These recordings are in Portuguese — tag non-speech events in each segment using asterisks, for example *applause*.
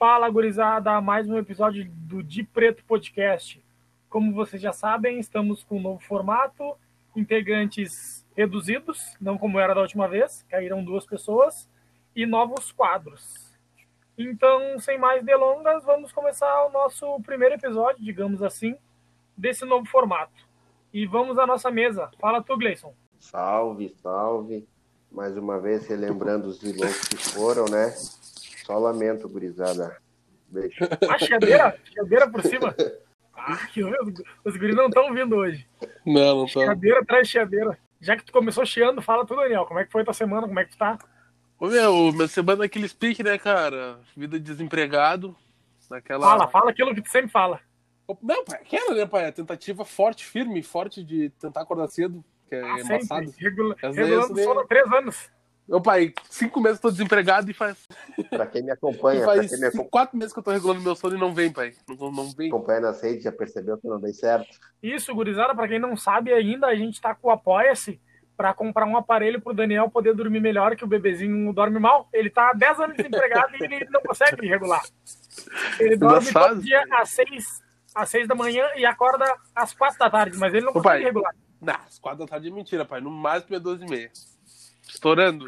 Fala, gurizada, mais um episódio do De Preto Podcast. Como vocês já sabem, estamos com um novo formato, integrantes reduzidos, não como era da última vez, caíram duas pessoas, e novos quadros. Então, sem mais delongas, vamos começar o nosso primeiro episódio, digamos assim, desse novo formato. E vamos à nossa mesa. Fala tu, Gleison. Salve, salve. Mais uma vez relembrando os vilões que foram, né? Só lamento, gurizada. Beijo. A cheadeira, cheadeira por cima. Ah, que os, os guris não estão vindo hoje. Não, não. Cheadeira atrás de cheadeira. Já que tu começou chiando, fala tu, Daniel. Como é que foi tua semana? Como é que tu tá? Ô, meu, minha semana é aquele speak, né, cara? Vida de desempregado. Naquela... Fala, fala aquilo que tu sempre fala. Não, pai, aquela, né, pai? A tentativa forte, firme, forte de tentar acordar cedo, que é Ah, embaçado. sempre. Regula regulando vezes, sono há três anos. Meu pai, cinco meses eu tô desempregado e faz, Pra quem me acompanha, *laughs* faz quem me acom- quatro meses que eu tô regulando meu sono e não vem, pai. Não, não, vem. acompanha nas redes já percebeu que não dei certo. Isso, gurizada, pra quem não sabe ainda, a gente tá com o Apoia-se pra comprar um aparelho pro Daniel poder dormir melhor, que o bebezinho dorme mal. Ele tá há 10 anos desempregado e ele não consegue regular. Ele dorme Engraçado. todo dia às 6, às seis da manhã e acorda às 4 da tarde, mas ele não Ô, consegue pai. regular. Não, às quatro da tarde é mentira, pai. No máximo é 12 e meia. Estourando.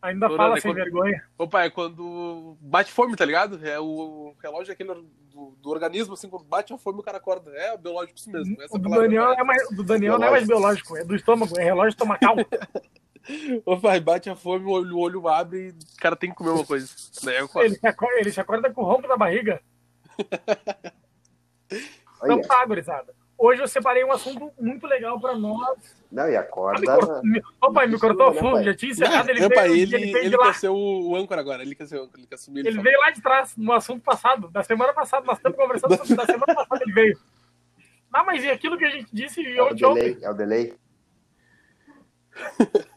Ainda Tô fala olhando, sem é quando- vergonha. Ô, pai, quando bate fome, tá ligado? É o relógio aquele do, do organismo, assim, quando bate a fome o cara acorda. É biológico isso mesmo. Essa O do Daniel, é mais, do Daniel não é mais biológico, é do estômago, é relógio estomacal. *laughs* Ô, pai, bate a fome, o olho, o olho abre e o cara tem que comer uma coisa. Daí ele, se acorda, ele se acorda com o ronco da barriga. *laughs* Então tá, gurizada. Hoje eu separei um assunto muito legal pra nós. não, e Ah, me acorda. cortou- me- Ô, pai, me cortou o Né, fogo, já tinha encerrado, ele Não, veio, ele, ele, veio ele quer ser o, o âncora agora, ele quer, ser, o âncora, ele quer assumir. Ele fala. veio lá de trás, no assunto passado, da semana passada, nós estamos conversando sobre da semana passada ele veio. Não, mas e aquilo que a gente disse É o ontem, ontem? delay, é o delay. *laughs*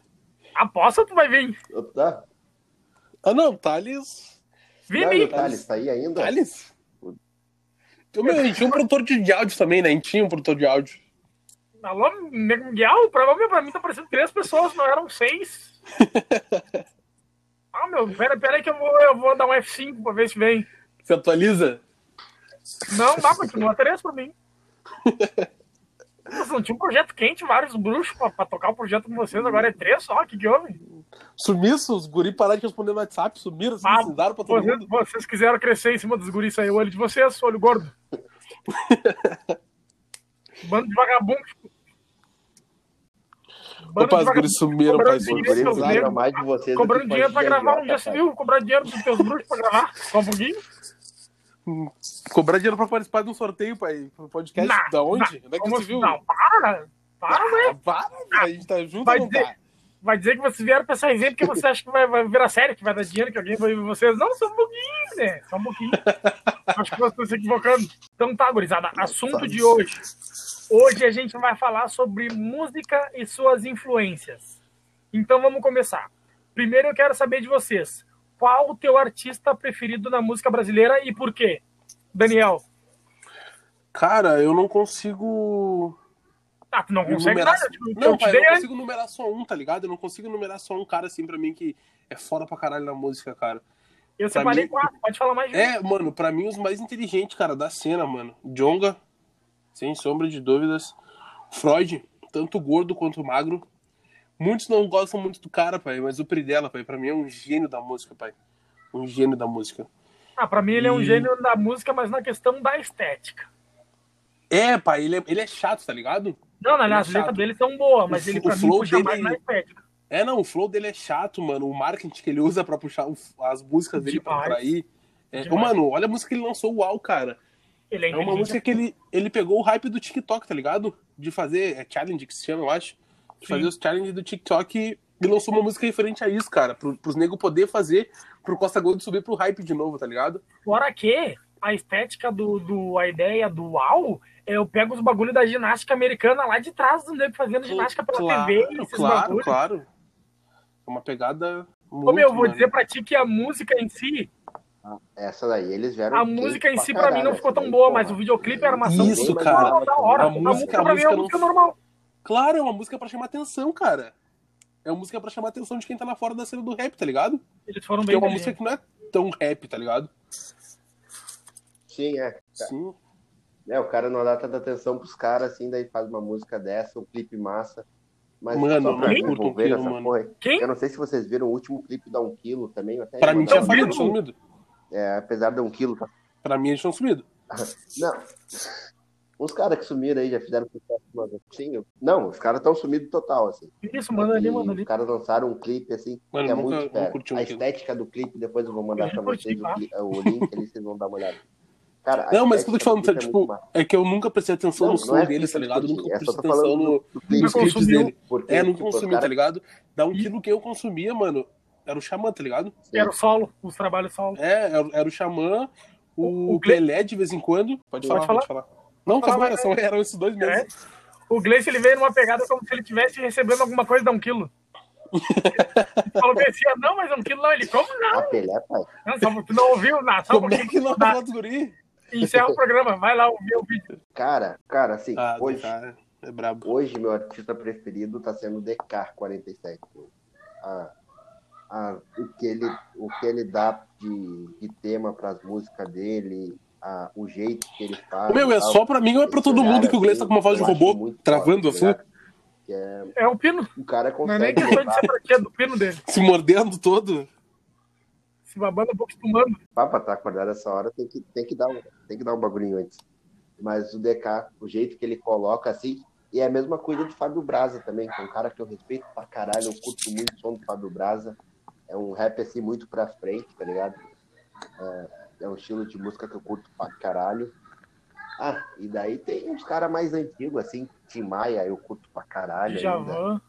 Aposta tu vai vir. Tá? Ah, não, Thales. Vim, Não. Thales, tá aí ainda? Thales? Meu, a gente tinha um produtor de de áudio também, né? A gente tinha um produtor de áudio. Alô, Nego Miguel, provavelmente pra mim tá parecendo três pessoas, não eram seis. *laughs* Ah, meu, pera, pera aí que eu vou, eu vou dar um F5 pra ver se vem. Você atualiza? Não, dá, continua três pra mim. Nossa, não tinha um projeto quente, vários bruxos pra, pra tocar o projeto com vocês, agora é três só, o que que houve? Sumiço, os guri pararam de responder no WhatsApp, sumiram, assim, Ah, mudaram pra todo Vocês, mundo. vocês quiseram crescer em cima dos guris aí, o olho de vocês, olho gordo. *laughs* Bando de vagabundo. Bando Opa, de os vagabundo guris sumiram. Os dinheiro mais de vocês. Cobrando dinheiro pra gravar um dia civil, cobrar dinheiro dos teus bruxos pra gravar. Só um pouquinho. Cobrar dinheiro pra participar de um sorteio, pai. Pro podcast Não, da onde? não, Onde é que como- você viu? Não, para. Para, né? Ah, para, velho, a gente tá junto Vai ou não dizer- tá? Vai dizer que vocês vieram pra essa resenha porque você acha que vai, vai virar sério, que vai dar dinheiro, que alguém vai ver vocês. Não, só um pouquinho, né? Só um pouquinho. *laughs* Acho que vocês estão se equivocando. Então tá, gurizada. Assunto de hoje. Hoje a gente vai falar sobre música e suas influências. Então vamos começar. Primeiro eu quero saber de vocês. Qual o teu artista preferido na música brasileira e por quê? Daniel. Cara, eu não consigo. Ah, tu não consegue numerar... nada. Tipo, Não, pai, eu não antes. consigo numerar só um, tá ligado? Eu não consigo numerar só um cara assim pra mim que é foda pra caralho na música, cara. Eu pra separei mim- quatro. Pode falar mais. É, mano, pra mim os mais inteligentes, cara, da cena, mano. Jonga, sem sombra de dúvidas. Freud, tanto gordo quanto magro. Muitos não gostam muito do cara, pai, mas o Pridela, pai, pra mim é um gênio da música, pai. Um gênio da música. Ah, pra mim ele é um E- gênio da música, mas na questão da estética. É, pai, ele é, ele é chato, tá ligado? Não, aliás, Ele é as letras dele são boas, mas O ele pra mim puxa dele- mais na estética. É, não, o flow dele é chato, mano. O marketing que ele usa pra puxar as músicas dele pra Demais. atrair. É, Demais. mano, olha a música que ele lançou, uau, cara. Ele é, É uma música que ele, ele pegou o hype do TikTok, tá ligado? De fazer, é challenge que se chama, eu acho. De Sim. fazer os challenges do TikTok e lançou uma música referente a isso, cara. Pro, pros negros poder fazer, pro Costa Gold subir pro hype de novo, tá ligado? Fora que a estética do, do. a ideia do UAU, eu pego os bagulhos da ginástica americana lá de trás do nego fazendo ginástica pela claro, TV e esses claro, bagulhos. claro. É uma pegada muito, Ô, meu, vou mano. dizer pra ti que a música em si, Essa daí eles vieram. a música em si pra mim não ficou tão boa, mas o videoclipe era uma ação Isso, bem cara. da hora. A A música- música, a pra mim é uma música não- normal. Claro, é uma música pra chamar atenção, cara. É uma música pra chamar atenção de quem tá lá fora da cena do rap, tá ligado? Eles foram Porque bem é uma música inteligentes. que não é tão rap, tá ligado? Sim, é. Sim. É, o cara não dá tanta atenção pros caras, assim, daí faz uma música dessa, um clipe massa. Mas Mano, só pra não curto um desenvolver quilo, essa mano. porra. Quem? Eu não sei se vocês viram o último clipe da 1 Quilo também. eu Até Pra mim tinha um- sumido, vídeo- tinha sumido. É, apesar de 1 Quilo. Tá... Pra mim eles tinham sumido. *laughs* Não. Uns caras que sumiram aí já fizeram sucesso vez. Sim, eu- não, os caras estão sumidos total, assim. Isso, manda ali, manda ali. Os caras lançaram um clipe, assim, Mano, que é nunca- muito fera. um A estética do clipe, depois eu vou mandar Eu pra vocês o, o link ali, vocês vão dar uma olhada. Cara, Não, mas o que eu tô te falando, é tipo, é que eu nunca prestei atenção Não, no não som é deles, tá ligado? eu Nunca é só prestei atenção no, nos clipes consumiu. dele. Porque, É, nunca tipo, consumi, cara- tá ligado? Da um quilo que eu consumia, mano, era o Xamã, tá ligado? Era o solo, os trabalhos solo. É, era, era o Xamã, o, O Cle- Pelé de vez em quando. Pode falar, Pode pode falar. Não, falar, são, eram esses dois É. meses. O Gleice, ele veio numa pegada como se ele tivesse recebendo alguma coisa da um quilo. *laughs* Falou que assim, não, mas um quilo não. Ele, como não? A Pelé, pai. Não, só, tu não ouviu nada. Só um Como é que não Tá, dos guri? Encerra o programa, vai lá ouvir o vídeo. Cara, cara, assim, Ah, hoje, cara, é brabo. hoje meu artista preferido tá sendo DK47. A, a, o, que ele, o que ele dá de, de tema pras músicas dele, a, o jeito que ele faz. Meu, é tal. só pra mim ou é pra todo mundo que o Gleice tá com uma voz de robô, travando a foda, tá full, ligado? Que é, É o pino. o cara Não é nem consegue questão de ser fraqueza do pino dele. se mordendo todo. Se babando um pouco espumando. Pra estar acordado essa hora tem que, tem, que dar um, tem que dar um bagulhinho antes. Mas o DK, o jeito que ele coloca assim, e é a mesma coisa de Fábio Braza também, que é um cara que eu respeito pra caralho, eu curto muito o som do Fábio Braza. É um rap assim muito pra frente, tá ligado? É, é um estilo de música que eu curto pra caralho. Ah, e daí tem uns caras mais antigos, assim, Tim Maia, eu curto pra caralho. ainda.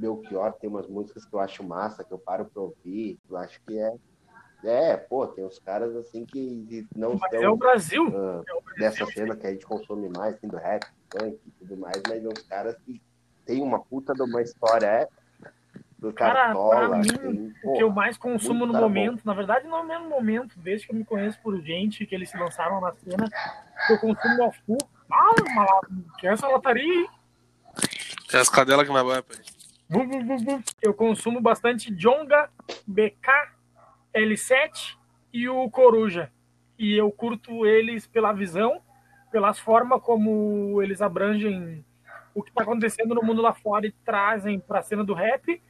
Belchior tem umas músicas que eu acho massa, que eu paro pra ouvir. Eu acho que é. É, pô, tem uns caras assim que não Mas estão é o Brasil. ah, É o Brasil. dessa cena que a gente consome mais, assim, do rap, funk e tudo mais, mas uns caras que tem uma puta de uma história, é. Do Cara, Cartola, pra mim, tem, O que eu mais consumo no momento, na verdade não é no mesmo momento, desde que eu me conheço por gente, que eles se lançaram na cena, que eu consumo a full. Ah, uma la- que é essa lataria, hein? É as cadelas que na vai, pai. Eu consumo bastante Jonga, BK, L7 e o Coruja. E eu curto eles pela visão, pelas formas como eles abrangem o que está acontecendo no mundo lá fora e trazem para a cena do rap,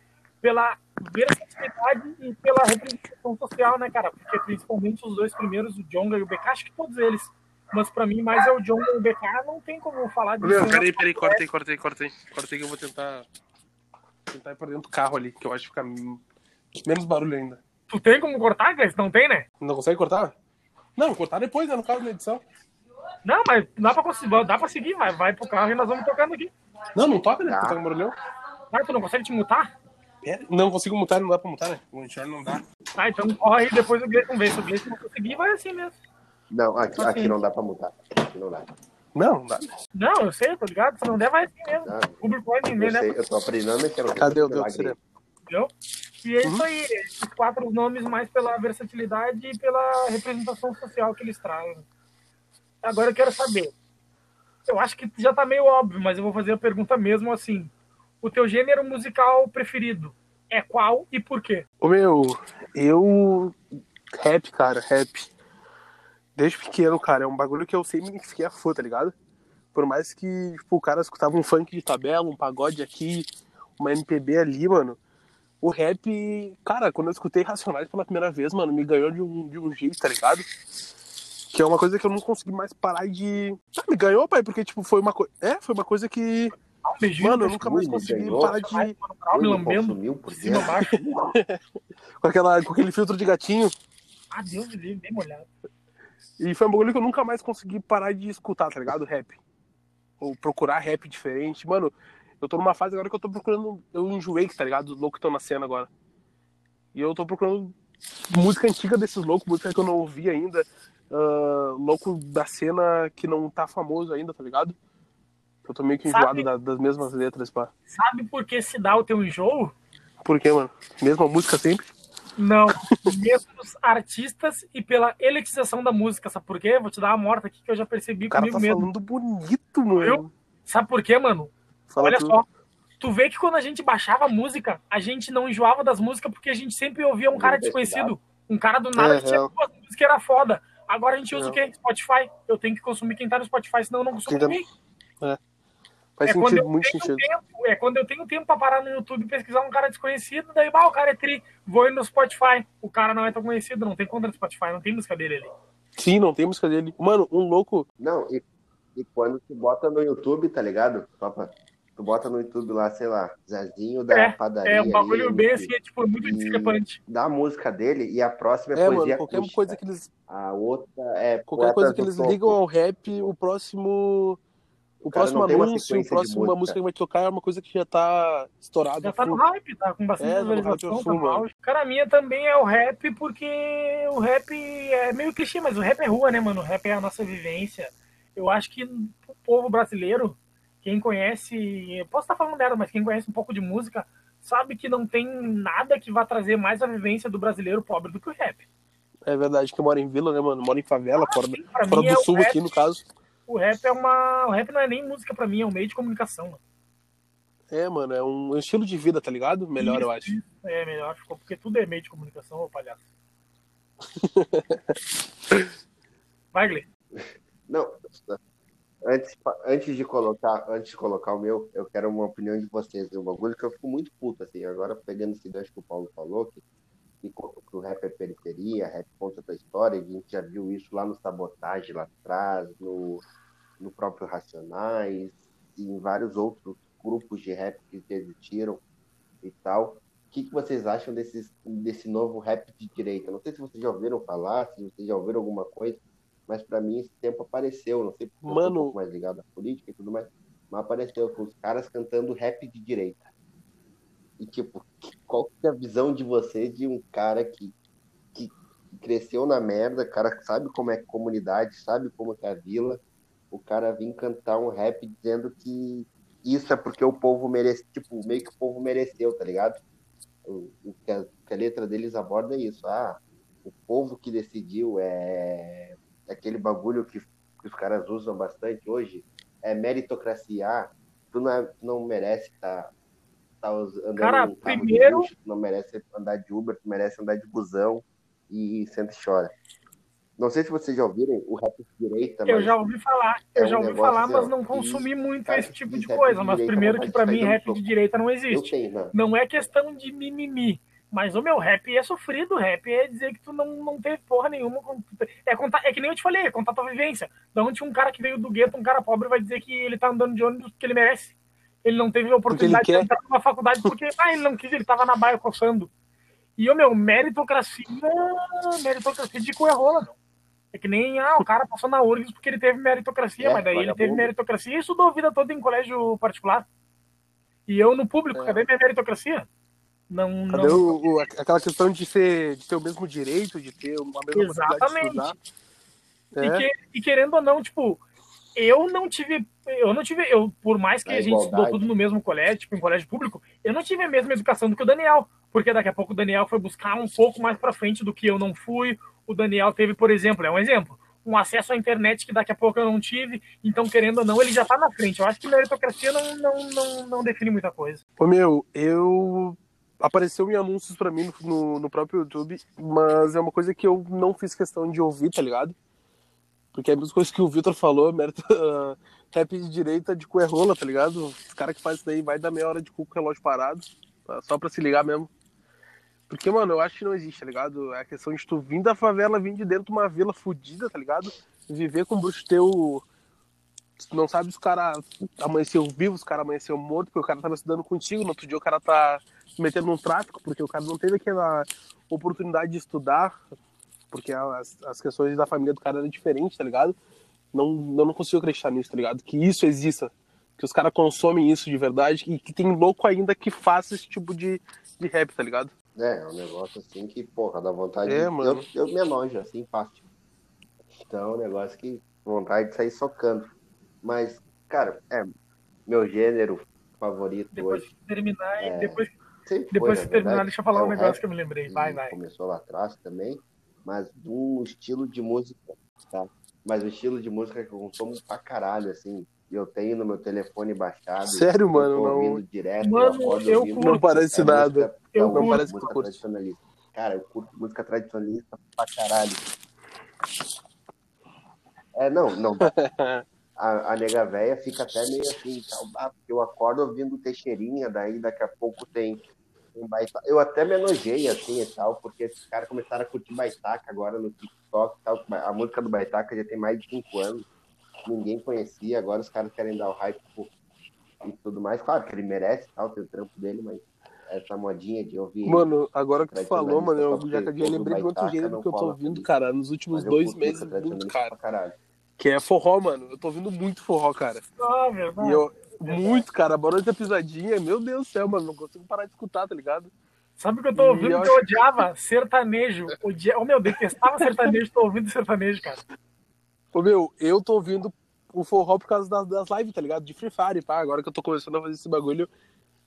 pela versatilidade e pela representação social, né, cara? Porque principalmente os dois primeiros, o Jonga e o BK, acho que todos eles. Mas para mim, mais é o Jonga e o BK, não tem como falar disso. Peraí, peraí, cortei, cortei, cortei. Cortei que eu vou tentar. Tentar ir pra dentro do carro ali, que eu acho que fica menos barulho ainda. Tu tem como cortar, Gleice? Não tem, né? Não consegue cortar? Não, cortar depois, né? No caso da edição. Não, mas dá pra, conseguir, dá pra seguir, vai, vai pro carro e nós vamos tocando aqui. Não, não toca, né? Tá. Porque tá com barulhão. Ah, tu não consegue te mutar? Pera, Não consigo mutar, não dá pra mutar, né? O enxerga não dá. Ah, então corre e depois o Gleice vê. Se o Gleice não conseguir, vai assim mesmo. Não, aqui, Assim. aqui não dá pra mudar. Aqui não dá. Não, não dá. Não, eu sei, tô ligado. Se não der, vai assim mesmo. Ah, O público pode Eu, entender, né? eu tô aprendendo mexer no Cadê o. Deus? Entendeu? E é isso aí. Esses quatro nomes mais pela versatilidade e pela representação social que eles trazem. Agora eu quero saber. Eu acho que já tá meio óbvio, mas eu vou fazer a pergunta mesmo assim. O teu gênero musical preferido é qual e por quê? Ô meu, eu. Rap, cara, rap. Desde pequeno, cara, é um bagulho que eu sempre me fiquei a fã, tá ligado? Por mais que, tipo, o cara escutava um funk de tabela, um pagode aqui, uma MPB ali, mano. O rap, cara, quando eu escutei Racionais pela primeira vez, mano, me ganhou de um, de um jeito, tá ligado? Que é uma coisa que eu não consegui mais parar de. Ah, me ganhou, pai, porque, tipo, foi uma coisa. É, foi uma coisa que. Mano, eu nunca mais consegui ganhou. parar de. Me lambendo consumiu por cima. *laughs* Com, aquela, com aquele filtro de gatinho. Ah, Deus me livre, bem molhado. E foi um bagulho que eu nunca mais consegui parar de escutar, tá ligado? Rap. Ou procurar rap diferente. Mano, eu tô numa fase agora que eu tô procurando. Eu enjoei, tá ligado? Os loucos que estão na cena agora. E eu tô procurando música antiga desses loucos, música que eu não ouvi ainda. ah, louco da cena que não tá famoso ainda, tá ligado? Eu tô meio que enjoado da- das mesmas letras, pá. Sabe por que se dá o teu enjoo? Por quê, mano? Mesma música sempre? Não, mesmos artistas e pela elitização da música. Sabe por quê? Vou te dar uma morta aqui que eu já percebi O cara comigo tá mesmo. falando bonito, mano. Eu? Sabe por quê, mano? Fala Olha tu. só. Tu vê que quando a gente baixava a música, a gente não enjoava das músicas porque a gente sempre ouvia um cara desconhecido. Um cara do nada que tinha duas músicas que era foda. Agora a gente usa Não. o quê? Spotify. Eu tenho que consumir quem tá no Spotify, senão eu não consumo tá- ninguém. Faz É quando sentido, eu muito tenho sentido. tempo, é quando eu tenho tempo pra parar no YouTube e pesquisar um cara desconhecido, daí, bah, o cara é tri, vou ir no Spotify. O cara não é tão conhecido, não tem conta no Spotify, não tem música dele ali. Sim, não tem música dele. Mano, um louco. Não, e, e quando tu bota no YouTube, tá ligado? Só pra, tu bota no YouTube lá, sei lá, Zezinho da É, padaria. É um bagulho ali, bem que- assim, é tipo, muito discrepante. Da música dele e a próxima é, É, poesia mano, qualquer acústica. coisa que eles. A outra é Qualquer coisa que eles Topo. ligam ao rap, o próximo. O cara próximo anúncio, o próximo, a música. música que vai tocar é uma coisa que já tá estourada. Já tá no hype, tá com bastante É, visualização, tá. Cara, a minha também é o rap, porque o rap é meio clichê, mas o rap é rua, né, mano? O rap é a nossa vivência. Eu acho que o povo brasileiro, quem conhece, eu posso estar falando dela, mas quem conhece um pouco de música, sabe que não tem nada que vá trazer mais a vivência do brasileiro pobre do que o rap. É verdade que mora em vila, né, mano? Mora em favela, fora, Sim, fora do é sul rap, aqui, no caso. O rap é uma. O rap não é nem música pra mim, é um meio de comunicação. mano. É, mano, é um estilo de vida, tá ligado? Melhor, eu acho. É melhor, ficou, porque tudo é meio de comunicação, ô palhaço. *laughs* Vai, Gle. Não, antes, antes de colocar, antes de colocar o meu, eu quero uma opinião de vocês. Um bagulho que eu fico muito puto, assim, agora pegando esse gancho que o Paulo falou, que, que, co- que o rap é periferia, rap conta da história, a gente já viu isso lá no Sabotagem lá atrás, no, no próprio Racionais, e em vários outros grupos de rap que existiram e tal. O que, que vocês acham desses, desse novo rap de direita? Não sei se vocês já ouviram falar, se vocês já ouviram alguma coisa, mas para mim esse tempo apareceu, não sei porque eu Mano. um pouco mais ligado à política e tudo mais, mas apareceu com os caras cantando rap de direita. E tipo, qual que é a visão de vocês de um cara que, que cresceu na merda, cara que sabe como é a comunidade, sabe como é a vila, o cara vir cantar um rap dizendo que isso é porque o povo merece, tipo, meio que o povo mereceu, tá ligado? O, o que, a, que a letra deles aborda é isso. Ah, o povo que decidiu é, é aquele bagulho que, que os caras usam bastante hoje. É meritocracia. Ah, tu não, é- não merece estar tá, us- andando Cara, primeiro- luxo, não merece andar de Uber, tu merece andar de busão e senta e chora. Não sei se vocês já ouviram o rap de direita, Eu já ouvi falar, eu é já um ouvi falar, assim, mas não consumi muito cara, esse tipo de coisa. de Mas direita, primeiro que pra de mim rap de direita não eu existe. tenho, não. Não é questão de mimimi. Mas o meu rap é sofrido, rap é dizer que tu não, não teve porra nenhuma. É, contar, é que nem eu te falei, é contar tua vivência. Da onde um cara que veio do gueto, um cara pobre, vai dizer que ele tá andando de ônibus porque ele merece. Ele não teve oportunidade de entrar numa faculdade porque *laughs* ah, ele não quis, ele tava na baia coçando. E o meu, meritocracia, meritocracia de coerrola, meu. É que nem, ah, o cara passou na URGS porque ele teve meritocracia, É, mas daí ele teve meritocracia e estudou a vida toda em colégio particular. E eu no público, É. cadê minha meritocracia? Não, Cadê não, o, o- aquela questão de, ser, de ter o mesmo direito, de ter uma mesma possibilidade de estudar? E, É, que- e querendo ou não, tipo, eu não tive. Eu não tive. Eu, por mais que A a, gente estudou tudo no mesmo colégio, tipo, em colégio público, eu não tive a mesma educação do que o Daniel. Porque daqui a pouco o Daniel foi buscar um pouco mais pra frente do que eu não fui. O Daniel teve, por exemplo, é um exemplo, um acesso à internet que daqui a pouco eu não tive. Então, querendo ou não, ele já tá na frente. Eu acho que meritocracia não, não, não, não define muita coisa. Ô meu, eu. Apareceu em anúncios pra mim no, no, no próprio YouTube, mas é uma coisa que eu não fiz questão de ouvir, tá ligado? Porque é a mesma coisa que o Vitor falou, mérito, uh, *laughs* rap de direita de cu é rola, tá ligado? Os caras que fazem isso daí vai dar meia hora de cu com o relógio parado, tá? só pra se ligar mesmo. Porque, mano, eu acho que não existe, tá ligado? É a questão de tu vir da favela, vir de dentro de uma vila fodida, tá ligado? Viver com o bruxo teu. Não sabe se o cara amanheceu vivo, se o cara amanheceu morto, porque o cara tava estudando contigo, no outro dia o cara tá metendo num tráfico, porque o cara não teve aquela oportunidade de estudar, porque as, as questões da família do cara eram diferentes, tá ligado? Não, eu não consigo acreditar nisso, tá ligado? Que isso exista, que os caras consomem isso de verdade e que tem louco ainda que faça esse tipo de, de rap, tá ligado? É, é um negócio assim que, porra, dá vontade É, de. mano. Eu, eu me enojo, assim, fácil. Então é um negócio que vontade de sair socando. Mas, cara, é meu gênero favorito Depois hoje. terminar, É, e depois, depois foi, que terminar, verdade, deixa eu falar é um negócio que eu me lembrei. Vai, vai. Começou lá atrás também, mas um estilo de música, tá? Mas o estilo de música que eu consumo pra caralho, assim. Eu tenho no meu telefone baixado. Sério, mano, não- ouvindo direto, Mano, eu ouvindo. curto. Não parece É nada. música- Eu é curto. Parece música tradicionalista. Cara, eu curto música tradicionalista pra caralho. É, não, não. *laughs* A, a nega véia fica até meio assim, tal, ah, porque eu acordo ouvindo Teixeirinha, daí daqui a pouco tem um baita... Eu até me enojei assim e tal, porque esses caras começaram a curtir Baitaca agora no TikTok e tal. A música do Baitaca já tem mais de cinco anos. Ninguém conhecia, agora os caras querem dar o hype pô, e tudo mais. Claro que ele merece tal, tem o trampo dele, mas essa modinha de ouvir. Mano, agora que tu falou, mano, eu já que eu lembrei de outro gênero que eu tô ouvindo, cara, nos últimos dois meses, música muito, cara. Que é forró, mano. Eu tô ouvindo muito forró, cara. Ah, verdade. E eu, muito, cara. Barulho da pisadinha, meu Deus do céu, mano. Não consigo parar de escutar, tá ligado? Sabe o que eu tô ouvindo eu que eu odiava? Sertanejo. Odia... Oh, meu, detestava sertanejo, tô ouvindo sertanejo, cara. Ô, meu, eu tô ouvindo o forró por causa das, das lives, tá ligado? De Free Fire, pá. Agora que eu tô começando a fazer esse bagulho.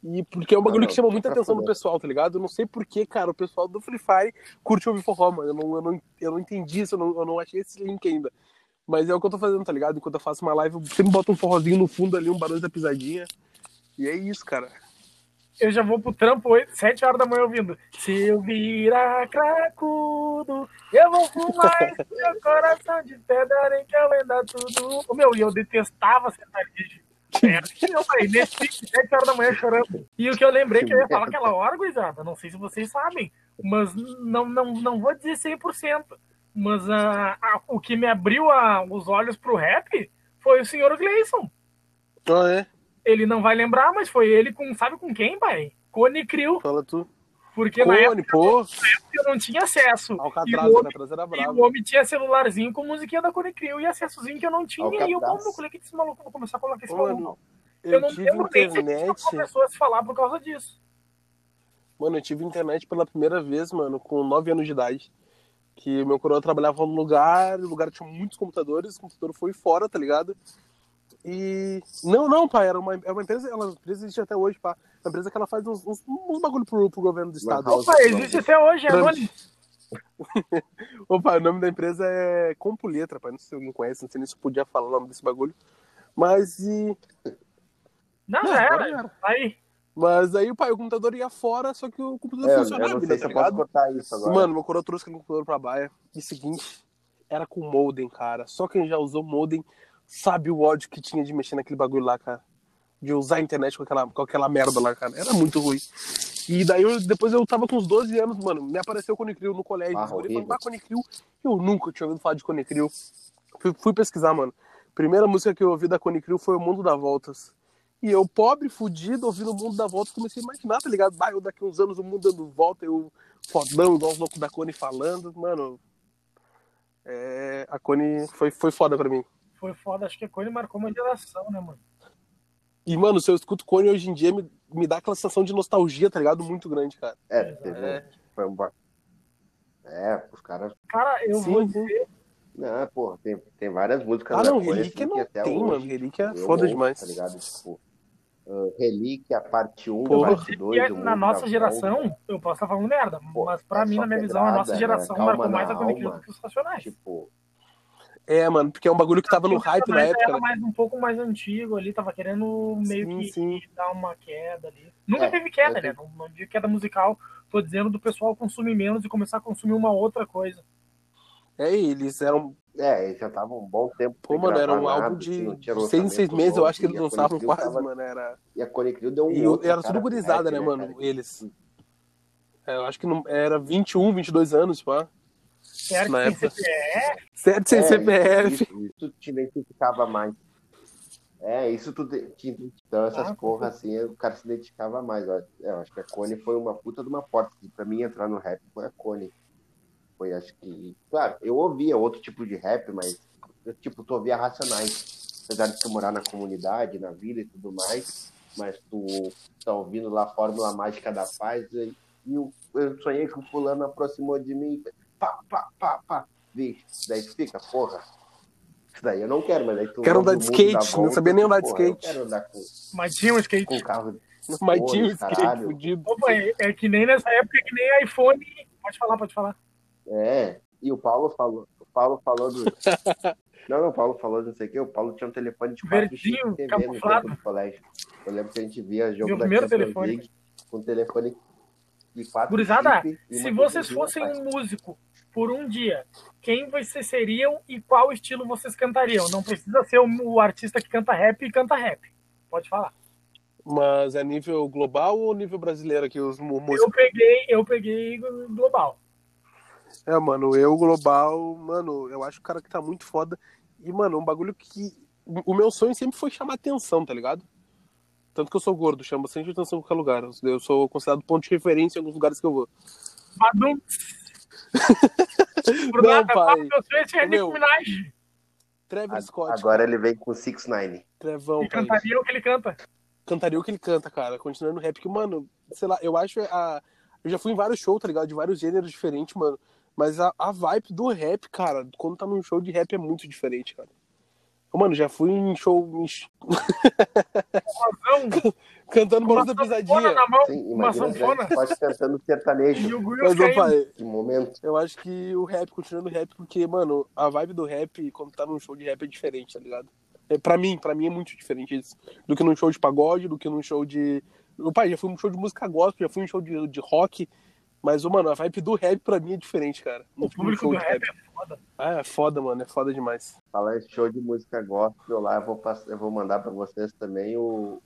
E porque é um bagulho não, que chama muita atenção do pessoal, tá ligado? Eu não sei porquê, cara, o pessoal do Free Fire curte ouvir forró, mano. Eu não, eu não, eu não entendi isso, eu não, eu não achei esse link ainda. Mas é o que eu tô fazendo, tá ligado? Enquanto eu faço uma live, eu sempre boto um forrozinho no fundo ali, um barulho da pisadinha. E é isso, cara. Eu já vou pro trampo 8, 7 horas da manhã ouvindo. Se eu virar cracudo, eu vou fumar *laughs* esse meu coração de pedra, nem que eu tudo. Ô, meu, e eu detestava sertanejo. É, eu falei, nesse pique, 7 horas da manhã chorando. E o que eu lembrei que eu ia falar aquela hora, gurizada, não sei se vocês sabem, mas não, não, não vou dizer 100%, mas ah, ah, o que me abriu ah, os olhos pro rap foi o senhor Gleison. Ah, é? Ele não vai lembrar, mas foi ele com, sabe com quem, pai? Cone Crew. Fala tu. Porque na época Cone, pô. eu não tinha acesso. E Alcatraz, o, homem, Alcatraz era e bravo. o homem tinha celularzinho com musiquinha da Cone Crew e acessozinho que eu não tinha. E eu, Alcatraz. meu, que esse maluco, vou começar a colocar esse Ô, maluco. Mano, Eu, eu não tive internet. tinha pessoa a se falar por causa disso. Mano, eu tive internet pela primeira vez, mano, com 9 anos de idade. Que o meu coroa trabalhava num lugar, o lugar tinha muitos computadores, o computador foi fora, tá ligado? E. Não, não, pai, era uma, é uma empresa, ela empresa existe até hoje, pá. Uma empresa que ela faz uns, uns, uns bagulho pro, pro governo do estado. House. Opa, existe até hoje, é anônimo. *laughs* Opa, o nome da empresa é Compuletra, pai. Não sei se alguém conhece, não sei nem se eu podia falar o nome desse bagulho. Mas e. Não, Não, já agora era. era. Aí, Mas aí, pai, o computador ia fora, só que o computador É, eu funcionava, não né, sei tá se eu posso cortar isso agora. Mano, meu coroa trouxe aquele computador pra baia. E seguinte, era com modem, cara. Só quem já usou modem sabe o ódio que tinha de mexer naquele bagulho lá, cara. De usar a internet com aquela, com aquela merda lá, cara. Era muito ruim. E daí, eu, depois eu tava com uns 12 anos, mano. Me apareceu o Conecrio no colégio. Ah, eu falei, Conecrio. Eu nunca tinha ouvido falar de Conecrio. Fui, fui pesquisar, mano. Primeira música que eu ouvi da Conecrio foi O Mundo dá Voltas. E eu, pobre, fudido, ouvindo o mundo da volta, comecei a imaginar, tá ligado? Bah, eu daqui uns anos o mundo dando volta, eu fodão, igual os loucos da Cone falando. Mano, é, a Cone foi, foi foda pra mim. foi foda. Acho que a Cone marcou uma geração, né, mano? E, mano, se eu escuto Cone hoje em dia, me, me dá aquela sensação de nostalgia, tá ligado? Muito grande, cara. É, teve É. foi um. É, os caras. Cara, eu Sim, vou dizer, Não, porra, tem, tem várias músicas Ah, da não, Relíquia assim, que não até tem, hoje mano. Relíquia é foda ouço, demais. Tá ligado? Tipo, ah, Relíquia, parte 1, Porra. parte e 2. é- na nossa geração, eu posso estar falando merda, Pô, mas pra é mim, na minha visão, a nossa né? geração Calma marcou mais a alma. do que os Racionais. Tipo, É, mano, porque é um bagulho que tava no hype na Mas época, era né? mais um pouco mais antigo ali, tava querendo meio Sim, que sim. dar uma queda ali. Nunca É, teve queda, né? Não, não digo queda musical, tô dizendo do pessoal consumir menos e começar a consumir uma outra coisa. É, eles eram. É, eles já estavam um bom tempo. Pô, sem mano, era um álbum de, seis em seis meses, eu acho que eles lançavam quase, tava- mano. Era. E a Cone Crew deu um E outro, era cara, tudo gurizada, rap, né, mano? cara? Eles. É, eu acho que não, era 21, 22 anos, pá. Certo, Na tem época. CPF, Certo, sem É, CPF. Isso, isso te identificava mais. É, isso tudo te então essas Ah, porra assim, o cara se identificava mais. É, Eu acho que a Cone foi uma puta de uma porta. Pra mim entrar no rap foi a Cone. Foi, acho que. Claro, eu ouvia outro tipo de rap, mas eu, tipo, tu ouvia Racionais. Apesar de tu morar na comunidade, na vila e tudo mais, mas tu tá ouvindo lá a Fórmula Mágica da Paz e, e eu, eu sonhei que o fulano aproximou de mim. Pá, pá, pá, pá. Vixe, daí tu fica, porra. Isso daí eu não quero, mas daí tu. Quero andar de skate, da não volta, sabia nem andar de porra, skate. quero andar com, mas tinha um skate. com carro. Mas tinha um skate fudido. Opa, é, é que nem nessa época que nem iPhone. Pode falar, pode falar. É, e o Paulo falou, o Paulo falou do. *laughs* Não, não, o Paulo falou de não sei o que. O Paulo tinha um telefone de 4x Verdinho, TV no camuflado. tempo do colégio. Eu lembro que a gente via jogo Meu da primeiro Champions telefone. League com telefone de 4 Gurizada, se vocês fossem um músico por um dia, quem vocês seriam e qual estilo vocês cantariam? Não precisa ser o, o artista que canta rap e canta rap. Pode falar. Mas é nível global ou nível brasileiro aqui os mu- Eu músicos? peguei, eu peguei global. É, mano, eu global, mano, eu acho o cara que tá muito foda. E, mano, um bagulho que. O meu sonho sempre foi chamar atenção, tá ligado? Tanto que eu sou gordo, chama bastante atenção em qualquer lugar. Eu sou considerado ponto de referência em alguns lugares que eu vou. Badum. *laughs* Por Não, nada, pai. fala que eu sei se é Meu. Trevor Scott, Agora ele vem com 6 9 Trevão, E pai. cantaria o que ele canta. cantaria o que ele canta, cara. Continuando no rap, que, mano, sei lá, eu acho a. Eu já fui em vários shows, tá ligado? De vários gêneros diferentes, mano. Mas a, a vibe do rap, cara, quando tá num show de rap é muito diferente, cara. Mano, já fui em show Razão, *laughs* cantando uma Barulho da Pisadinha. na mão, Sim, uma imagina sanfona. se pode cantando *laughs* E sertanejo. Mas, pai, Que momento. eu acho que o rap, continuando o rap, porque, mano, a vibe do rap, quando tá num show de rap, é diferente, tá ligado? É, pra mim, pra mim é muito diferente isso. Do que num show de pagode, do que num show de. O pai, já fui num show de música gospel, já fui num show de, de rock. Mas, mano, a vibe do rap pra mim é diferente, cara. O Num público do rap é foda. Ah, é foda, mano. É foda demais. Falar em show de música gospel lá, eu vou, pass- eu vou mandar pra vocês também o.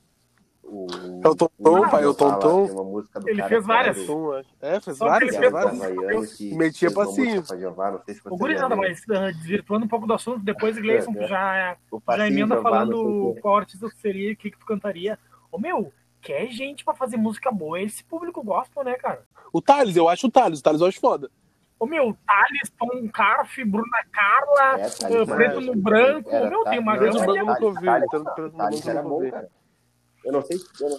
O, É o Tonton, vídeo pai, o lá, Tonton. Tem uma música do Ele cara fez várias. do- é, fez Só várias, fez várias. Metia passinho. pra Jeová, não sei se você gurizada, mas desvirtuando um pouco do assunto, depois, Gleison, É, é. já, O já emenda falando o qual artista tu seria e o que, que tu cantaria. Ô, meu, quer gente pra fazer música boa, esse público gospel, né, cara? O Thales, eu acho o Thales. O Thales eu acho foda. Ô, meu, Thales, Tom Carf, Bruna Carla, É, Thales, ah, mas Preto no Branco. era meu, tem uma Thales, Preto no grande Branco eu nunca ouvi, Preto no Thales Branco nunca bom, ouvi. cara. Eu não sei. Eu não...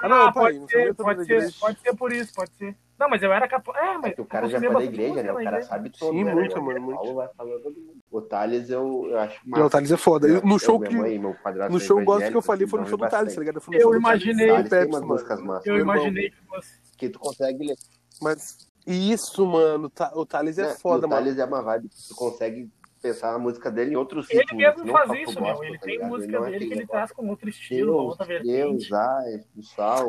Ah, não, Ah, pai, pode não ser, pode ser, pode ser por isso, pode ser. Não, mas eu era capaz. É, mas É que o cara eu já foi da igreja, né? O cara igreja. sabe todo. Sim, né? muito, O mano, muito. Paulo vai falando todo mundo. O Thales eu, eu acho Não, o Thales é foda. Eu- no Eu, show minha que. mãe No são show gosto que eu falei foi no então show do eu Thales, tá ligado? No Eu imaginei-. Eu imaginei que fosse. Que tu consegue ler. Mas isso, mano, tá- o Thales é né? foda, o mano. Thales é uma vibe que tu consegue pensar a música dele em outros Ele ritmos. mesmo faz isso, meu. gospel, Ele tá tem ligado? música é dele que aquele ele traz com outro estilo, Deus, outra vertente.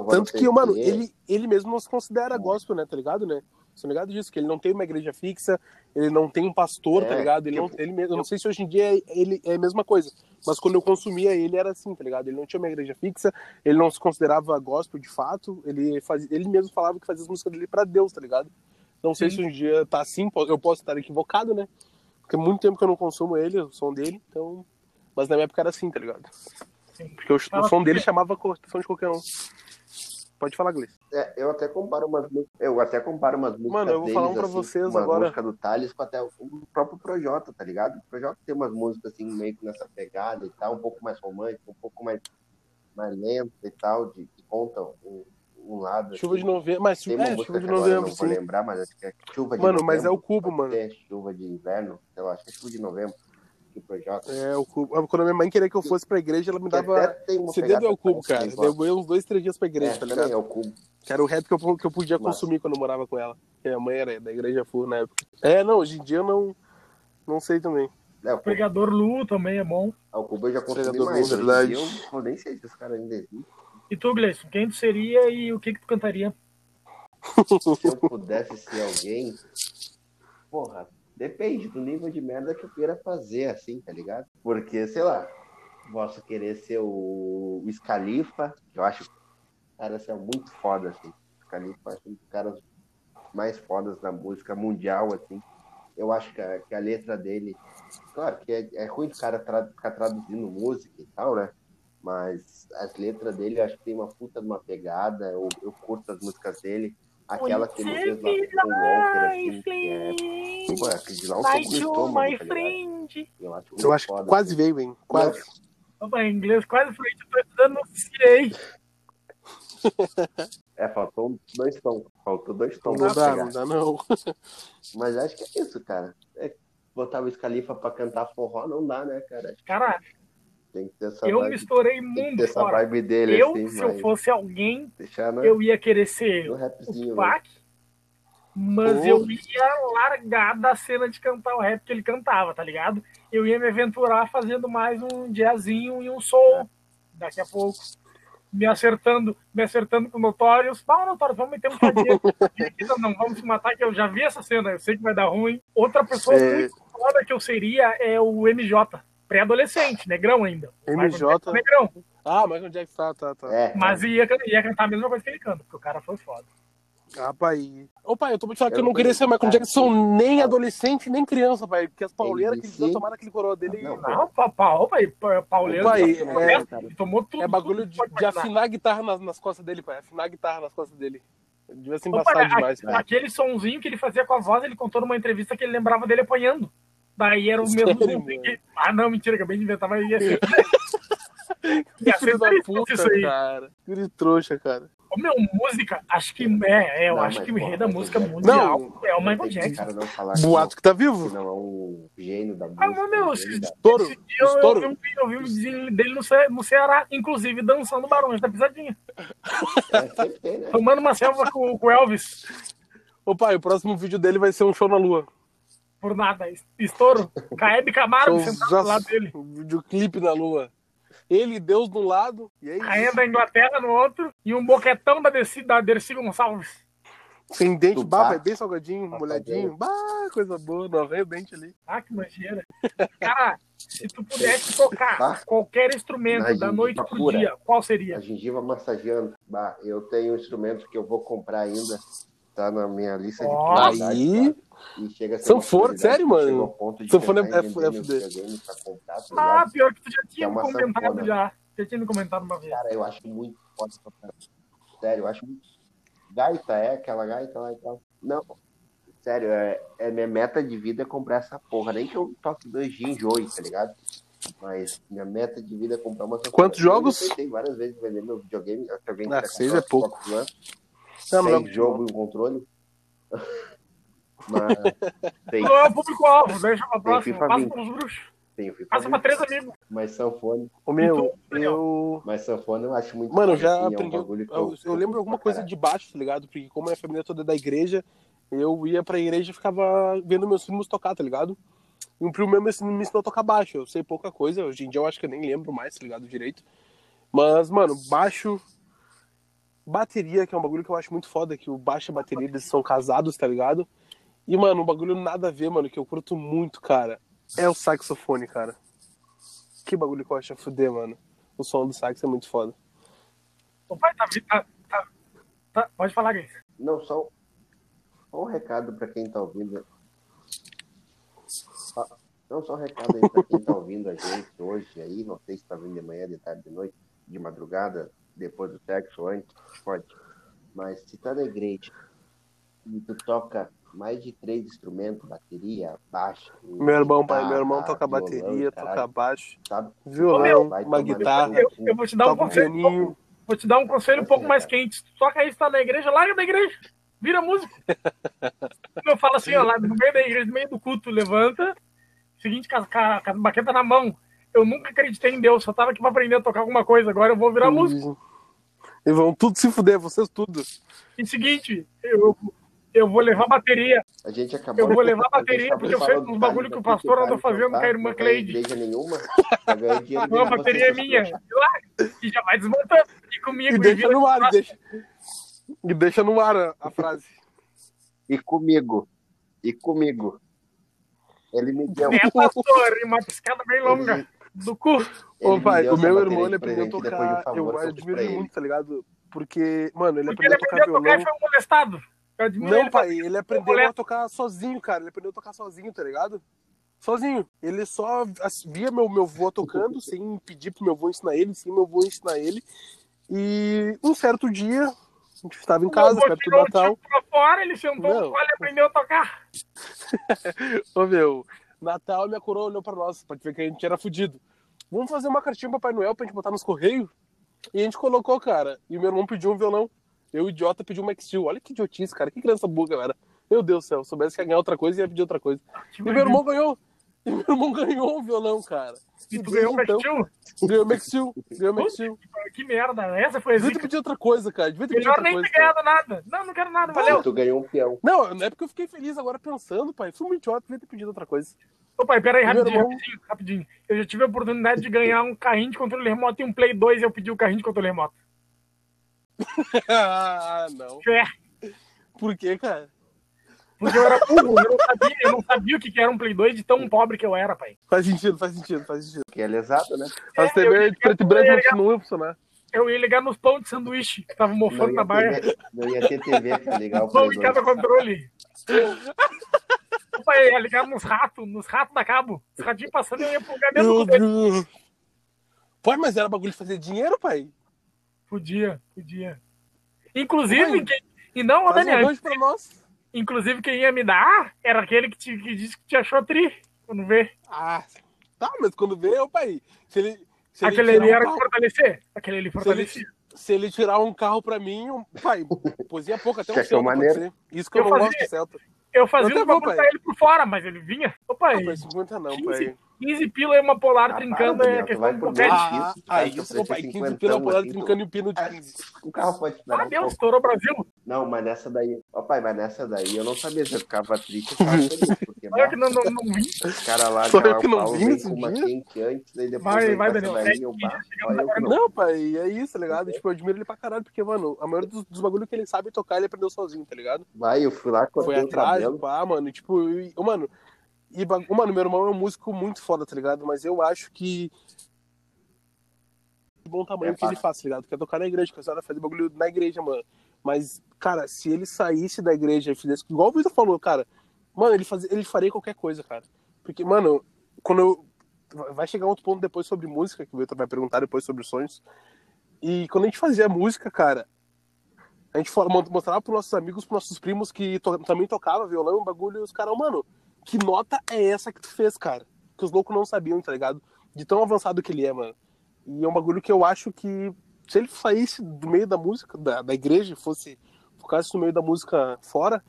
Tanto que, mano, ele, ele mesmo não se considera gospel, né? Tá ligado, né? Você tá ligado disso? Que ele não tem uma igreja fixa, ele não tem um pastor, tá É, ligado? Ele não, tipo, ele, mesmo- eu não sei se hoje em dia é- ele é a mesma coisa, mas quando eu consumia ele era assim, tá ligado? Ele não tinha uma igreja fixa, ele não se considerava gospel de fato, ele, fazia, ele mesmo falava que fazia as músicas dele pra Deus, tá ligado? Não sei Sim. se hoje em dia tá assim, eu posso estar equivocado, né? Porque há muito tempo que eu não consumo ele, o som dele, então. Mas na minha época era assim, tá ligado? Sim. Porque o, o som dele chamava atenção de qualquer um. Pode falar, Gleice. É, eu até comparo umas músicas. Eu até comparo umas músicas. Mano, eu vou falar um deles, pra assim, vocês uma agora. música do Thales com até o próprio Projota, tá ligado? O Projota tem umas músicas assim, meio que nessa pegada e tal, um pouco mais romântica, um pouco mais, mais lenta e tal, de, que contam um, um lado. Chuva assim. de novembro. Mas Tem uma é, chuva de eu novembro, não vou sim. lembrar, mas acho que é chuva de Mano, novembro. mas é o cubo, mano. ser chuva de inverno, sei lá, acho que é chuva de novembro. Que Projota. É, o cubo. Quando a minha mãe queria que eu fosse pra igreja, ela me dava. CD do El Cubo, cara. Eu ganhei uns dois, três dias pra igreja, É, tá ligado? é o cubo. Que era o rap que eu, que eu podia consumir quando eu morava com ela. Porque minha mãe era da igreja full na época. É, não, hoje em dia eu não. Não sei também. É, o Pregador Lu também é bom. o cubo eu já consumi mais. Verdade. Eu, eu nem sei se os caras ainda existem. E tu, Gleison, quem tu seria e o que que tu cantaria? *laughs* se eu pudesse ser alguém, porra, depende do nível de merda que eu queira fazer, assim, tá ligado? Porque, sei lá, posso querer ser o, o Scalifa, que eu acho que o cara assim, é muito foda, assim. O Scalifa, acho um dos caras mais fodas da música mundial, assim. Eu acho que a, que a letra dele, claro que é, é ruim o cara tra- ficar traduzindo música e tal, né? Mas as letras dele eu acho que tem uma puta de uma pegada, eu, eu curto as músicas dele. Aquela que ele fez lá com o Walker, assim, que é Pô, aquele de lá um no estômago, tá ligado? friend. Eu acho, Eu acho que quase assim. veio, hein? Quase. Opa, em inglês quase foi. Eu tô estudando CA. É, faltou dois tons. Faltou dois Não tons. pra dá, não dá, não. *laughs* Mas acho que é isso, cara. É, botar o Scalifa pra cantar forró não dá, né, cara? Acho que Cara, Tem que ter essa eu vibe, me estourei ter essa fora. vibe dele, Eu, assim, se eu fosse alguém, eu ia querer ser o né? Pac, mas eu ia largar da cena de cantar o rap que ele cantava, tá ligado? Eu ia me aventurar fazendo mais um jazzinho e um soul daqui a pouco. me acertando, me acertando com o Notorious. Ah, Notorious, vamos meter um cadinho. *laughs* não, não, vamos se matar, que eu já vi essa cena, eu sei que vai dar ruim. Outra pessoa É. muito foda que eu seria é o MJ, pré-adolescente, negrão ainda. MJ. Jackson Negrão. Ah, Michael Jackson, tá, tá, tá. É, Mas ia, ia cantar a mesma coisa que ele canta, porque o cara foi foda. Ah, pai. Ô, pai, eu tô pra te falar que Eu não queria ser Michael Jackson nem adolescente, nem criança, pai. Porque as pauleiras que ele sim. deu tomar naquele coroa dele. Não, Não, pa- pa- opa, aí, pa- Pauleiro. Pai, é- tomou tudo. É bagulho tudo de, que afinar a guitarra nas, nas costas dele, pai. Afinar a guitarra nas costas dele. Devia ser Opa, embaçado a- demais, cara. Aquele sonzinho que ele fazia com a voz, ele contou numa entrevista que ele lembrava dele apanhando. Daí era o Sério, mesmo. Ah, não, mentira, acabei de inventar, mas ia ser. *laughs* ia ser Filho da puta, isso aí. cara. Que trouxa, cara. Ô, meu, música, acho que é, é eu Não, acho que o rei da música mundial é o Michael Jackson. cara não falar Boato que tá que vivo. não é um gênio da música. Ah, mas, meu, esse, Estouro. esse dia eu, Estouro. vi um, eu vi um videozinho dele no, Ce- no Ceará, inclusive dançando Barões da Pisadinha. É, né? Tomando uma selva com com o Elvis. Ô, pai, o próximo vídeo dele vai ser um show na lua. Por nada. Estouro. Caebe Camargo sentado do lado dele. Um videoclipe na lua. Ele e Deus de um lado. E aí, Rainha da Inglaterra no outro. E um boquetão da Dercy, da Dercy Gonçalves. sem dente, Do bah, pai, pato. bem salgadinho, Pato molhadinho. Bah, coisa boa, não arranha o dente ali. Ah, que mancheira. Cara, se tu pudesse tocar Tá. qualquer instrumento Na da noite pro pura. dia, qual A seria? gengiva massageando. Bah, eu tenho um instrumento que eu vou comprar ainda. Tá na minha lista de prioridades, Aí. E chega a Sanfona, sério, mano? Sanfona é- vender é tá Ah, pior que tu já tinha É comentado sanfona. já. Já tinha me comentado uma vez. Cara, eu acho muito foda. Sério, eu acho muito. Gaita, é aquela gaita lá e tal. Não, sério, é, é minha meta de vida é comprar essa porra. Nem que eu toque dois joio, tá ligado? Mas minha meta de vida é comprar uma sanfona. Quantos Eu jogos? já tentei várias vezes vender meu videogame. Se alguém Ah, seis é pouco. Xbox One, Não, sem não, jogo e um controle. *laughs* Mas tem, Não é o público-alvo, deixa pra próxima. Passa 20. pros bruxos. tem o FIFA Passa pra 20, três amigos. mas sanfona, O meu, E Daniel? eu. mas sanfona eu acho muito Mano, eu já assim, é um aprendi. que eu, eu lembro alguma pra coisa de baixo, tá ligado? Porque como a minha família toda é da igreja, eu ia pra igreja e ficava vendo meus primos tocar, tá ligado? E um primo meu me ensinou me ensinou a tocar baixo. Eu sei pouca coisa, hoje em dia eu acho que eu nem lembro mais, tá ligado? Direito. Mas, mano, baixo. Bateria, que é um bagulho que eu acho muito foda, que o baixo e a bateria eles são casados, tá ligado? E, mano, um bagulho nada a ver, mano, que eu curto muito, cara, é o saxofone, cara. Que bagulho que eu acho a fuder, mano. O som do sax é muito foda. Ô, pai, tá, tá, tá, tá- Pode falar, Gris. Não, só, só um recado para quem tá ouvindo. Só- Não, só um recado aí para quem tá ouvindo a gente hoje aí, não sei se tá vindo de manhã, de tarde, de noite, de madrugada, depois do sexo, antes, pode. Mas se tá na igreja e tu toca mais de três instrumentos, bateria, baixo. Meu irmão, pai, guitarra, meu irmão toca violão, bateria, caralho, toca baixo, sabe? violão, Vai uma no guitarra. Eu, eu vou te dar um um conselho. pianinho. Vou te dar um conselho um pouco mais quente. Tu toca aí, tu tá na igreja, larga da igreja. Vira música. *laughs* Eu falo assim, ó, lá no meio da igreja, no meio do culto, levanta. Seguinte, com a, com a- com a baqueta na mão. Eu nunca acreditei em Deus, só tava aqui pra aprender a tocar alguma coisa. Agora eu vou virar músico. E vão tudo se fuder, vocês tudo. E seguinte, eu, eu vou levar bateria. A gente acabou Eu vou levar bateria, acabou porque eu sei do bagulho que o pastor anda Thales fazendo não tá- com a irmã não tá Cleide. igreja nenhuma, *laughs* tá Não, a bateria é minha. E lá, e já vai desmontando. E comigo. E deixa no ar, e deixa, e deixa no ar a, a frase. E comigo. E comigo. Ele me deu. É, pastor, e uma piscada bem longa. Do cu. Ele Ô pai, o meu irmão, ele aprendeu a um tocar, favor eu fiz admiro ele ele. muito, tá ligado? Porque, mano, ele Porque ele aprendeu a tocar aprendeu a tocar e violão. foi um molestado. Não, ele. pai, ele aprendeu a tocar sozinho, cara. Ele aprendeu a tocar sozinho, tá ligado? Sozinho. Ele só via meu, meu avô tocando, *laughs* sem pedir pro meu avô ensinar ele, sem meu avô ensinar ele. E um certo dia, a gente estava em casa, perto do Natal. tipo pra fora, ele sentou Não. no colo e aprendeu a tocar. *laughs* Ô, meu, Natal, minha coroa olhou pra nós, pra ver que a gente era fudido. Vamos fazer uma cartinha pro Papai Noel pra gente botar nos correios? E a gente colocou, cara. E o meu irmão pediu um violão. Eu, idiota, pedi um Max Steel. Olha que idiotice, cara. Que criança burra, galera. Meu Deus do céu. Se soubesse que ia ganhar outra coisa, ia pedir outra coisa. E meu irmão ganhou. E meu irmão ganhou um violão, cara. E tu ganhou o então, Maxil? Ganhou o Max Steel. Ganhou o Max Steel. Que merda, essa foi a Devia ter pedido outra coisa, cara. Devia ter pedido Melhor outra nem coisa. ter cara. ganhado nada. Não, não quero nada, valeu. tu ganhou um peão. Não, não é porque eu fiquei feliz agora pensando, pai. Fui muito idiota, devia ter pedido outra coisa. Ô pai, peraí, rapidinho, rapidinho, rapidinho. Eu já tive a oportunidade de ganhar um carrinho de controle remoto e um Play 2 e eu pedi o carrinho de controle remoto. *laughs* ah, não. É, Por quê, cara? porque eu era burro, eu não sabia, eu não sabia o que que era um Play 2 de tão pobre que eu era, pai. Faz sentido, faz sentido, faz sentido. Que é lesado, né? As É, eu TV ia de preto e branco não continuam a funcionar. Eu ia ligar nos pão de sanduíche que estavam mofando na ter, não ia ter TV pra *laughs* ligar o Pão em cada 2. controle. Pai, ia ligar nos ratos, nos ratos da cabo. Os ratinhos passando, eu ia plugar dentro Meu do. Pai, mas era bagulho de fazer dinheiro, pai? Podia, podia. Inclusive, quem... e não, ô um Daniel, rancho pra nós. inclusive quem ia me dar era aquele que, te, que disse que te achou tri. Quando vê. Ah, tá, mas quando vê, ô pai, se ele. Se ele Aquele tirar ali um era carro- de fortalecer. Aquele ali se ele, fortalecia. se ele tirar um carro pra mim, um- pai, poesia pouco, até um Celta maneiro. Isso que eu, Eu não fazia- gosto de Celta. Eu fazia Eu um também, bagulho pai. pra ele por fora, mas ele vinha. Ô, pai, Não, pai, 50 não, 15, pai. 15 pila e uma polar Ah, trincando é questão vai de dois. Ah, isso, aí isso, eu preciso 15 cinquentão pila bolada aqui, trincando em pino de 15. O carro pode Ah, um Deus, pouco. estourou o Brasil. Não, mas nessa daí. Ó, pai, mas nessa daí eu não sabia se eu ficava triste ou ficava. Porque Olha que não, não, não vi. os caras lá Só de eu que não vi com uma quente antes, aí depois Vai, vai, com Daniel. daí, eu só eu não. Pai, é isso, tá ligado? Tipo, eu admiro ele pra caralho, porque, mano, a maioria dos, dos bagulho que ele sabe tocar, ele aprendeu sozinho, tá ligado? Vai, eu fui lá, Foi cortei o atrás, pá, mano, e, tipo, e, ô, mano, e, ô, mano, meu irmão é um músico muito foda, tá ligado? Mas eu acho que bom tamanho É que ele faz, tá ligado? Quer tocar na igreja, que a senhora fazer bagulho na igreja, mano. Mas, cara, se ele saísse da igreja e fizesse, igual o Vitor falou, cara, mano, ele, faz, ele faria qualquer coisa, cara. Porque, mano, quando eu. Vai chegar outro ponto depois sobre música, que o Vitor vai perguntar depois sobre sonhos. E quando a gente fazia música, cara, a gente mostrava pros nossos amigos, pros nossos primos que to- também tocava violão, bagulho, e os caras, mano, que nota é essa que tu fez, cara? Que os loucos não sabiam, tá ligado? De tão avançado que ele é, mano. E é um bagulho que eu acho que se ele saísse do meio da música, da, da igreja, fosse focasse no meio da música fora,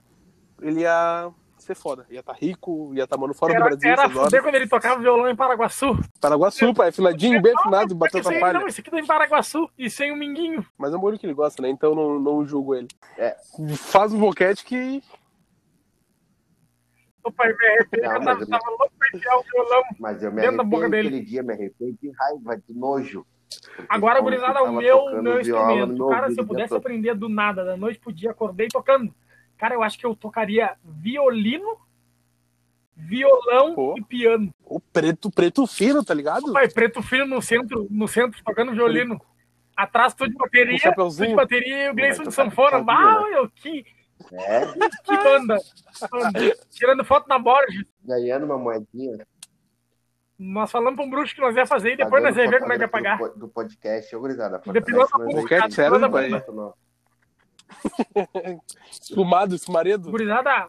ele ia ser foda. Ia estar rico, ia estar, mano, fora do Era, Brasil. era fuder quando ele tocava violão em Paraguaçu. Paraguaçu, pai, afinadinho, bem afinado, bateu Esse com a aí, palha. não, esse aqui tá em Paraguaçu e sem o minguinho. Mas é um bagulho que ele gosta, né? Então não, não julgo ele. É. Faz um boquete que. O pai me arrepende, Não, eu mas tava, eu- tava louco pra enfiar o violão. Mas eu me Dentro da boca dele. aquele dia, me arrependo de raiva, de nojo. Agora, gurizada, eu o meu, meu instrumento. meu Cara, se eu pudesse aprender do nada, da noite pro dia, acordei tocando. Cara, eu acho que eu tocaria violino, violão Pô. e piano. O preto, preto fino, tá ligado? Pai, preto filho no centro, no centro tocando violino. Atrás tu de bateria, tu chapeuzinho. de bateria e o Gleison de sanfona. Ah, né? meu, que, É, que banda. Tirando foto na Borges. ganhando uma moedinha. Nós falamos pra um bruxo que nós ia fazer e depois nós pagando ia ver como é que ia pagar. do po- Do podcast, ô gurizada. Depilando a nós sério, espumaredo. Gurizada,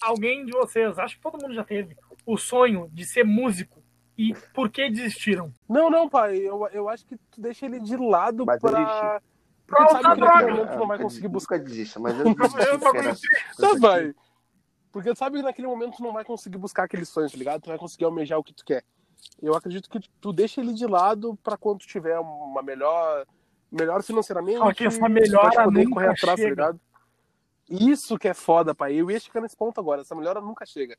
alguém de vocês, acho que todo mundo já teve, o sonho de ser músico. E por que desistiram? Não, não, pai. Eu, eu acho que tu deixa ele de lado Mas eu pra. *laughs* Porque sabe que droga. naquele momento tu não vai conseguir buscar. Desista, mas eu. Tá, vai. Porque tu sabe que naquele momento tu não vai conseguir buscar aquele sonho, tá ligado? Tu vai conseguir almejar o que tu quer. Eu acredito que tu deixa ele de lado pra quando tu tiver uma melhor. Melhor financeiramente. Só que essa tu vai melhora poder nunca correr atrás, chega. tá ligado? Isso que é foda, pai. Eu ia chegar nesse ponto agora. Essa melhora nunca chega.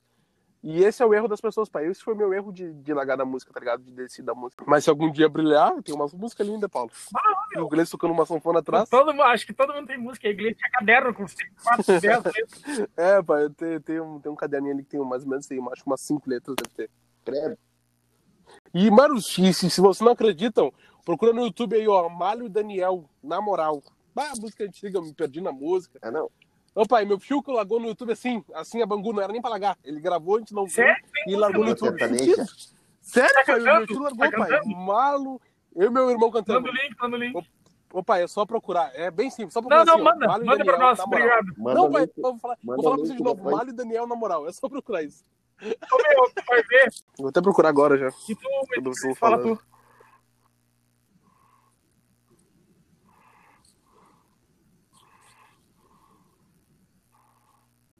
E esse é o erro das pessoas, pai. Esse foi o meu erro de, de largar da música, tá ligado? De descer da música. Mas se algum dia brilhar, tem uma música linda, Paulo. Ah, o Gleice tocando uma sanfona atrás. Todo, mundo- acho que todo mundo tem música. A igreja tinha caderno com 5, 4, 10 letras. É, pai, eu tenho, tenho, um- tenho um caderninho ali que tem mais ou menos aí, acho que umas cinco letras deve ter. credo. E, mano, se, se, se vocês não acreditam, procura no YouTube aí, ó, Malho e Daniel, na moral. Ah, música antiga, eu me perdi na música. Ah, não. Ô, pai, meu tio que largou no YouTube assim, assim a Bangu, não era nem pra largar. Ele gravou, a gente não viu Sério? e largou no YouTube. Sério, Tá pai, o meu cantando? tio Tá largou, pai. cantando? Malo, eu e meu irmão cantando. Manda o link, manda o link. Ô, pai, é só procurar. É bem simples, só procurar Não, não, assim, manda. Manda pra Daniel, nós. na moral. Obrigado. Manda Não, pai, link. vou falar, manda vou falar pra vocês link de novo. Malho e Daniel, na moral. É só procurar isso. Ô, meu, tu vai ver. Vou até procurar agora já. E tu, vão fala falando. tu.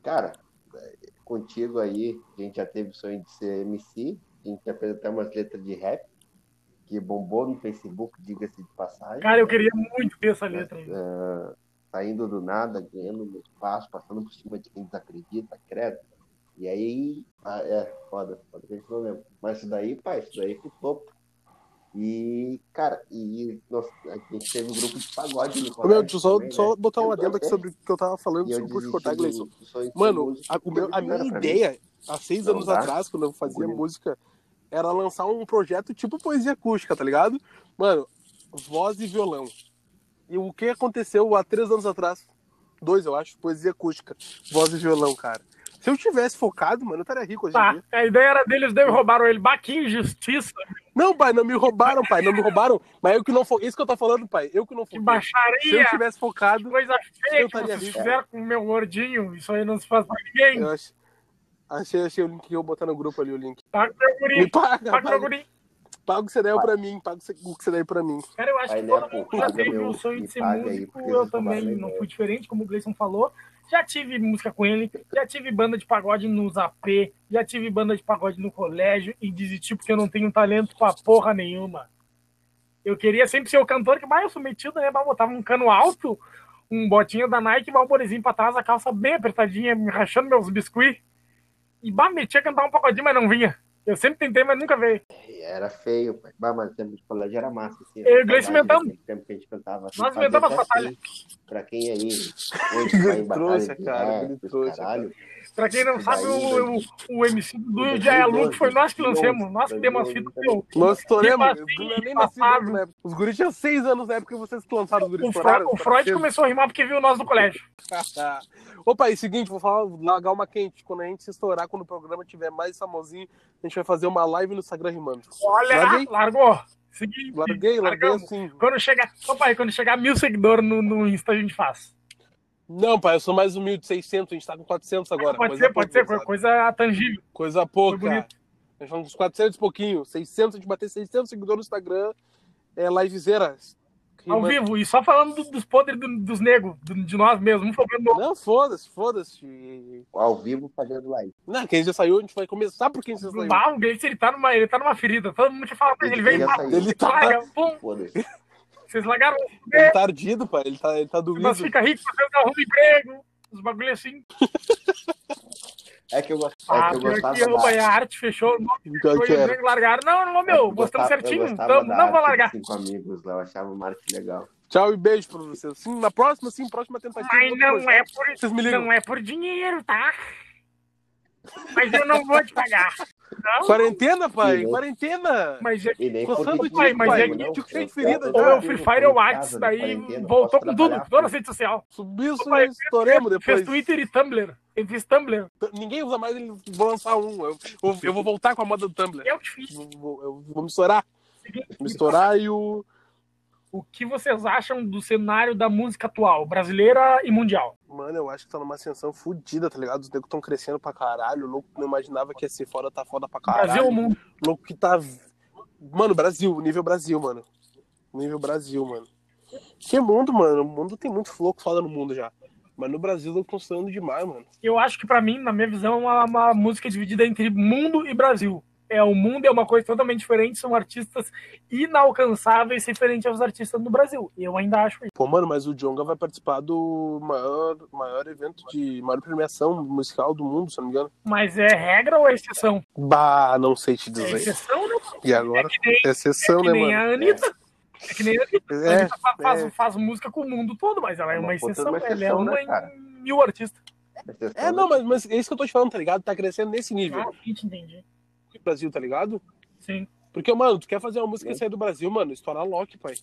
Cara, contigo aí, a gente já teve o sonho de ser MC, a gente já fez até umas letras de rap, que bombou no Facebook, diga-se de passagem. Cara, eu queria muito ter essa letra aí. Ah, saindo do nada, ganhando um espaço, passando por cima de quem desacredita, credo. E aí, ah, é, foda, foda que a gente não lembra. Mas isso daí, pai, isso daí pro topo. E, cara, e nós, a gente teve um grupo de pagode no colégio. Meu, deixa eu só, também, só né? botar um Eu adendo aqui sobre o que eu tava falando, E eu desculpa te desisti cortar, Gleison. Mano, a, o meu- a minha ideia, há seis Não anos dá. atrás, quando eu fazia Bonito. música, era lançar um projeto tipo poesia acústica, tá ligado? Mano, voz e violão. E o que aconteceu há três anos atrás? Dois, eu acho, poesia acústica, voz e violão, cara. Se eu tivesse focado, mano, eu estaria rico hoje em Tá, dia. a ideia era deles, daí roubaram ele. Bah, que injustiça, Não, pai, não me roubaram, pai, não me roubaram. Mas eu que não foquei. Isso que eu tô falando, pai. Eu que não que foquei. Se eu baixaria, tivesse que focado, coisa feia Eu que vocês fizeram com o meu gordinho. Isso aí não se faz pra ninguém. eu ach... achei, achei o link que eu vou botar no grupo ali, o link. Paga o meu Me guri, paga, paga o meu paga, guri. paga o que você deu pra mim, paga o que você deu pra mim. Cara, eu acho Aí, que todo mundo já paga teve meu- o sonho me de ser paga aí, músico. eu também não fui diferente, como o Gleison falou. Já tive música com ele, já tive banda de pagode nos AP, já tive banda de pagode no colégio e desisti porque eu não tenho talento pra porra nenhuma. Eu queria sempre ser o cantor que mais eu sou metido, né? Mas botava um cano alto, um botinho da Nike, um valborezinho pra trás, a calça bem apertadinha, me rachando meus biscuits. E bah, metia cantar um pagodinho, mas não vinha. Eu sempre tentei, mas nunca veio. Era feio, pai. Bah, mas o tempo de colégio era massa. Assim, Eu e inventamos. tempo que a gente cantava. assim, Nós inventamos as batalhas. assim, Pra quem aí hoje *laughs* Trouxa, de cara, os trouxa, caralho. Pra quem não sabe, o, o, o MC do Já é Louco foi nós que lancemos. Nós que demos as fitas. meu. Nós estouramos. Os guris tinham seis anos na época que vocês lançaram os guris O, Fro- estouraram. o Freud cedo. começou a rimar porque viu nós no colégio. *laughs* Opa, e seguinte, vou falar, largar uma quente. Quando a gente se estourar, quando o programa tiver mais famosinho, a gente vai fazer uma live no Instagram rimando. Olha, Larguei. largou. Seguinte, Larguei, larguei largamos. assim. Quando chegar, opa, aí, quando chegar mil seguidores no, no Insta, a gente faz. Não, pai, eu sou mais humilde, 600, a gente tá com 400 agora. pode coisa ser, pode ser, sabe? coisa tangível. Coisa pouca. Foi bonito. A gente tá com uns 400 e pouquinho. 600, a gente bater 600 seguidores no Instagram, é livezeira. Ao Rimando. vivo, e só falando do- dos podres do- dos negros, do- de nós mesmos. Um Não, foda-se, foda-se. Ao vivo fazendo live. Não, quem já saiu, a gente vai começar por quem já saiu. Ah, o Gleice, ele tá, numa, ele tá numa ferida. Todo mundo que fala pra ele, ele Ele pá, saiu. Ele tá- larga, pum, Foda-se. Vocês largaram, Ele tá ardido, pai. Ele tá, ele tá doído. nós fica rico, vocês arrumam emprego, os bagulho assim. É que eu, gost- é Ah, que eu gostava que eu, da- a arte fechou, não Pior foi era. largaram. Não, não, é meu, eu gostava- certinho, gostava da não vou largar. Cinco amigos lá, eu achava uma arte legal. Tchau e beijo pra vocês. Sim, na próxima, sim, próxima tentativa. Mas não é por Vocês me ligam. não é por dinheiro, tá? Mas eu não vou te pagar. Não, Quarentena, pai, né? quarentena. mas é Coçando o pai, mas é que eu- cheio de ferida ou eu o Free Fire ou o em casa, Whats, na daí voltou com tudo, toda a rede social. Subiu, Pai, estouremos depois. Fez Twitter e Tumblr. Eu fiz Tumblr. Ninguém usa mais, ele vou lançar um. Eu, eu, eu vou voltar com a moda do Tumblr. Eu que fiz. Eu vou, eu. Me estourar e o. O que vocês acham do cenário da música atual, brasileira e mundial? Mano, eu acho que tá numa ascensão fodida, tá ligado? Os negros tão crescendo pra caralho. O louco não imaginava que ia ser foda, tá foda pra caralho. Brasil ou mundo? Louco que tá. Mano, Brasil, nível Brasil, mano. Nível Brasil, mano. Que mundo, mano? O mundo tem muito louco foda no mundo já. Mas no Brasil eu tô gostando demais, mano. Eu acho que pra mim, na minha visão, é uma, uma música dividida entre mundo e Brasil. É, o mundo é uma coisa totalmente diferente, são artistas inalcançáveis referente aos artistas no Brasil. E eu ainda acho isso. Pô, mano, mas o Jonga vai participar do maior, maior evento de maior premiação musical do mundo, se não me engano. Mas é regra ou é exceção? Bah, não sei te É dizer. exceção, né? E agora? É nem, Exceção, que né, nem mano? a Anitta. É que nem a Anitta. A É, Anitta fa- faz, é. faz música com o mundo todo, mas ela é É uma uma exceção. uma Ela é exceção, uma né, em mil artistas. É, não, mas, mas é isso que eu tô te falando, tá ligado? Tá crescendo nesse nível. Ah, entendi. Brasil, tá ligado? Sim, Porque, mano, tu quer fazer uma música e sair do Brasil, mano, estoura a Loki, pai.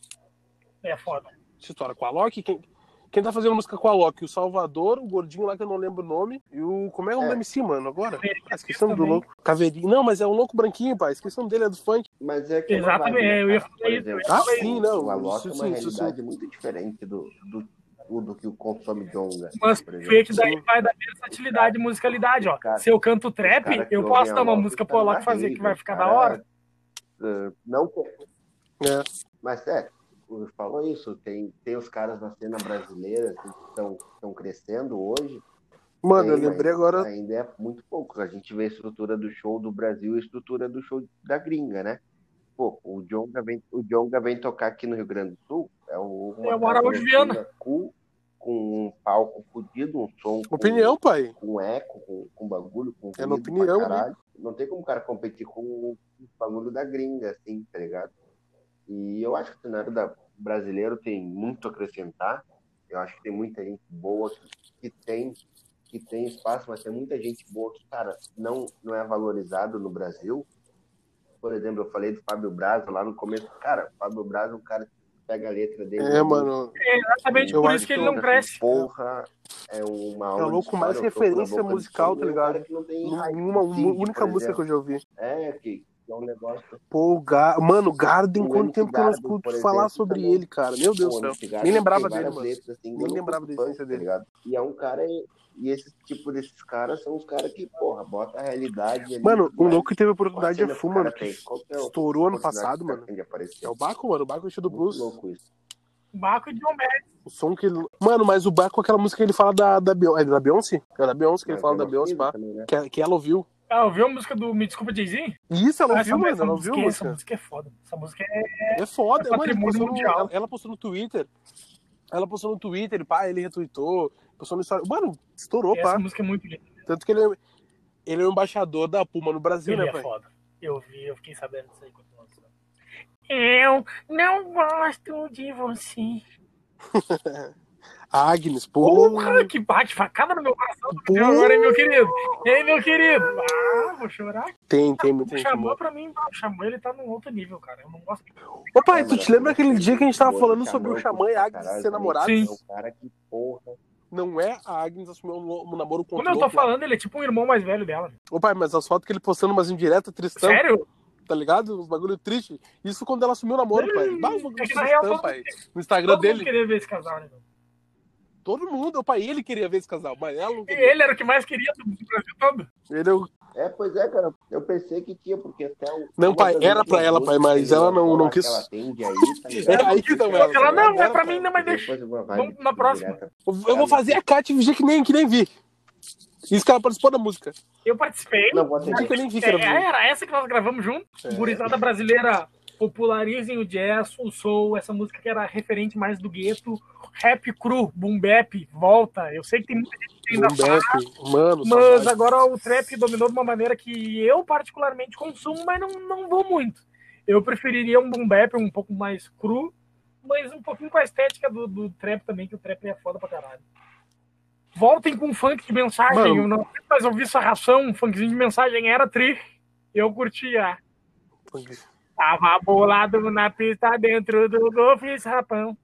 é foda. Se estoura com a Loki, quem, quem tá fazendo música com a Loki? O Salvador, o gordinho lá que eu não lembro o nome, e o. Como é o nome É. MC, mano, agora? Caveirinha Ah, esqueci do louco. Caveirinho. Não, mas é um louco branquinho, pai. Esqueci o nome dele, é do funk. Mas é que Exatamente, vibe, né, eu ia falar isso, Ah, sim, não. O Alok é uma sim, isso sim. realidade muito diferente do, do, do, que o consome Jonga. Mas que daí vai da versatilidade e musicalidade, ó. Cara, Se eu canto trap, eu posso dar uma música tá pro Alok na fazer que vai ficar cara, da hora. eh, não, É. mas é, o falou isso, tem, tem os caras na cena brasileira assim, que estão estão crescendo hoje. Mano, eu lembrei agora. Ainda é muito poucos. A gente vê a estrutura do show do Brasil e a estrutura do show da gringa, né? Pô, o Jonga vem, o Jonga vem tocar aqui no Rio Grande do Sul. É o É o Araújo Viana. Com um palco fodido, um som com, Opinião, pai. com eco, com, com bagulho, com É na opinião, pra caralho. Não tem como o cara competir com o bagulho da gringa, assim, tá ligado? E eu acho que o cenário da, brasileiro tem muito a acrescentar. Eu acho que tem muita gente boa que, que tem que tem espaço, mas tem muita gente boa que, cara, não, não é valorizado no Brasil. Por exemplo, eu falei do Fábio Braza lá no começo. Cara, o Fábio Braza é um cara que pega a letra dele. É, mano. É exatamente Eu por acho isso que ele não cresce. Porra, é uma aula É o louco mais referência musical, tá é ligado? que não tem raiz, Uma, uma Sting, única música que eu já ouvi. É, que é um negócio. Pô, o Gar... mano, Garden, O quanto tempo que eu não escuto falar exemplo, sobre também. ele, cara. Meu Deus do céu. Garden Nem lembrava dele, mano. letras, assim, Nem lembrava da existência tá dele. ligado? E é um cara. E esse tipo desses caras são os caras que, porra, bota a realidade ali. Mano, tudo um louco que teve a oportunidade é cena que Fu, o mano, que é estourou ano passado, mano. de? É o Baco, mano. O Baco é do blues. louco isso. Baco e John Mayer. O som que ele. Mano, mas o Baco, aquela música que ele fala da, da, Beyon- é da Beyoncé? É da Beyoncé que ele fala é da Beyoncé, pá. também, né? Que, que ela ouviu. Ah, ouviu a música do Me Desculpa Jay-Z? Isso ela Ah, ouviu, essa, mano. essa Ela ouviu a música, essa música. é foda. Essa música é. É foda, É mano. Patrimônio postou no, mundial. ela, ela postou no Twitter. Ela postou no Twitter, pá, ele retweetou. Postou no história. Mano, estourou, essa pá. música é muito linda. Tanto que ele, é- ele é o embaixador da Puma no Brasil, Ele né, é pai? foda. Eu vi, eu fiquei sabendo disso aí quando lançou. Eu não gosto de você. *laughs* Agnes, pô. Porra, que bate facada no meu coração. Pô. Agora, hein, meu querido? Ei, meu querido? Ah, vou chorar. Tem, tem muita O gente Xamã, boa. pra mim, o Xamã, ele tá num outro nível, cara. Eu não gosto. Ô, pai, tu te lembra aquele dia que a gente tava falando sobre o Xamã e a Agnes caralho ser namorados? Sim. É um cara que, porra. Não é a Agnes assumiu um namoro com outro eu tô falando, ele é tipo um irmão mais velho dela. Ô, pai, mas as fotos que ele postando umas indiretas, tristão, Sério? tá ligado? Uns bagulho triste. Isso quando ela assumiu o namoro, pai. Bah, uns bagulho É que na real, tristão, todo- pai. No Instagram Todo dele, queria ver esse casal, né? meu? Todo mundo, ô, pai, ele queria ver esse casal, mas ela não queria. ele era o que mais queria do Brasil todo. Ele é o É, pois é, cara. Eu pensei que tinha, porque até o. Não, pai, era pra ela, pai, mas ela não- não quis. Ela atende aí, *laughs* tá ligado? Era aí que não era. Ela, não, é pra mim, não, mas deixa. Vamos na próxima. direta. Eu vou fazer a Kat fingir que nem, que nem vi. Isso que ela participou da música. Eu participei. Não, vou Fingir atender. que eu nem vi que É, era essa que nós gravamos junto. É. Gurizada brasileira, popularizem o jazz, o soul, essa música que era referente mais do gueto. Rap cru, boom bap, volta. Eu sei que tem muita gente que ainda Boom fala, mano, mas agora o trap dominou de uma maneira que eu particularmente consumo, mas não, não vou muito. Eu preferiria um boom bap um pouco mais cru, mas um pouquinho com a estética do, do trap também, que o trap é foda pra caralho. Voltem com funk de mensagem. Mano. Eu não sei mais ouvir essa ração, um funkzinho de mensagem era tri. Eu curtia. Tava bolado na pista dentro do golfe rapão.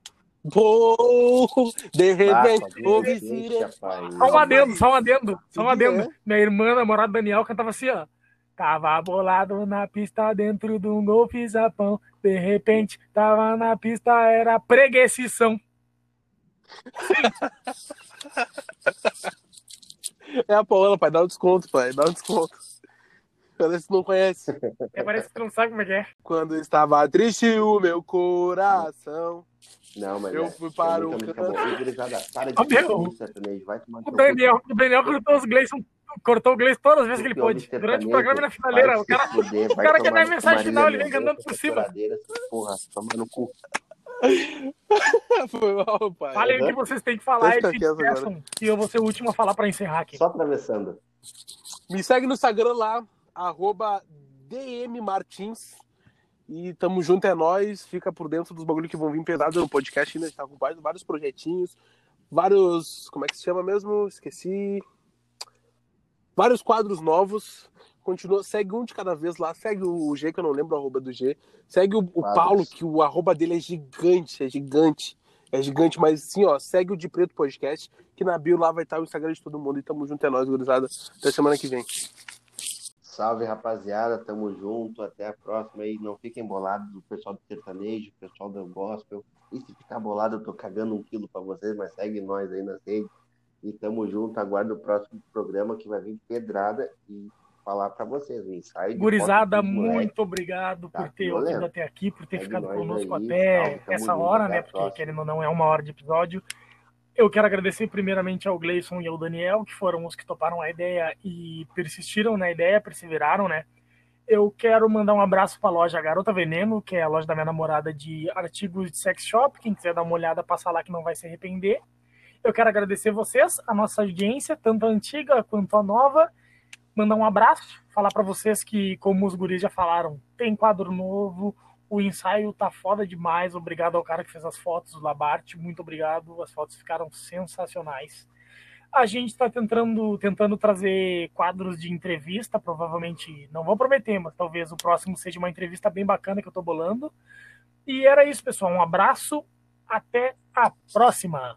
Pô, de repente, rapaz. Só um adendo, só um adendo, só um adendo. é? Minha irmã, namorada Daniel, cantava assim, ó. Tava bolado na pista dentro de um golfe zapão. De repente, tava na pista, era preguiçição. *laughs* É a Paola, pai, dá um desconto, pai, dá um desconto. Quando você não conhece. É, parece que tu não sabe como é que é. Quando estava triste o meu coração. Não, mas Eu é, fui é para o canto. para de sertanejo, vai tomar O. Daniel, o Daniel cortou os Gleison, cortou o Gleison todas as vezes que ele pôde. Durante o programa e na finaleira. vai O cara, fuder, o cara quer dar mensagem final, ele vem cantando Mendonça, por cima. Porra, toma no cu. *laughs* Foi mal, pai. O que vocês têm que falar e despeçam. E eu vou ser o último a falar pra encerrar aqui. Só atravessando. Me segue no Instagram lá, arroba dmmartins. E tamo junto, é nóis. Fica por dentro dos bagulhos que vão vir pesado no podcast ainda. A gente tá com vários, vários projetinhos, vários. Como é que se chama mesmo? Esqueci. Vários quadros novos. Continua, segue um de cada vez lá. Segue o G, que eu não lembro o arroba do G. Segue o, o. Paulo, que o arroba dele é gigante, é gigante. É gigante, mas sim, ó, segue o de Preto Podcast, que na bio lá vai estar o Instagram de todo mundo. E tamo junto, é nóis, gurizada. Até semana que vem. Salve, rapaziada. Tamo junto. Até a próxima aí. Não fiquem bolados o pessoal do sertanejo, o pessoal do gospel. E se ficar bolado, eu tô cagando um quilo pra vocês, mas segue nós aí nas redes. E tamo junto. Aguarda o próximo programa que vai vir pedrada e falar pra vocês. O ensaio Gurizada, muito obrigado Tá por ter ouvido até aqui, por ter Segue ficado conosco aí, até salve, essa hora, né? Porque próxima. querendo ou não é uma hora de episódio. Eu quero agradecer primeiramente ao Gleison e ao Daniel, que foram os que toparam a ideia e persistiram na ideia, perseveraram, né? Eu quero mandar um abraço para a loja Garota Veneno, que é a loja da minha namorada de artigos de sex shop. Quem quiser dar uma olhada, passa lá que não vai se arrepender. Eu quero agradecer vocês, a nossa audiência, tanto a antiga quanto a nova. Mandar um abraço, falar para vocês que, como os guris já falaram, tem quadro novo, O ensaio tá foda demais. Obrigado ao cara que fez as fotos, o Labarte. Muito obrigado. As fotos ficaram sensacionais. A gente está tentando, tentando trazer quadros de entrevista. Provavelmente, não vou prometer, mas talvez o próximo seja uma entrevista bem bacana que eu tô bolando. E era isso, pessoal. Um abraço. Até a próxima.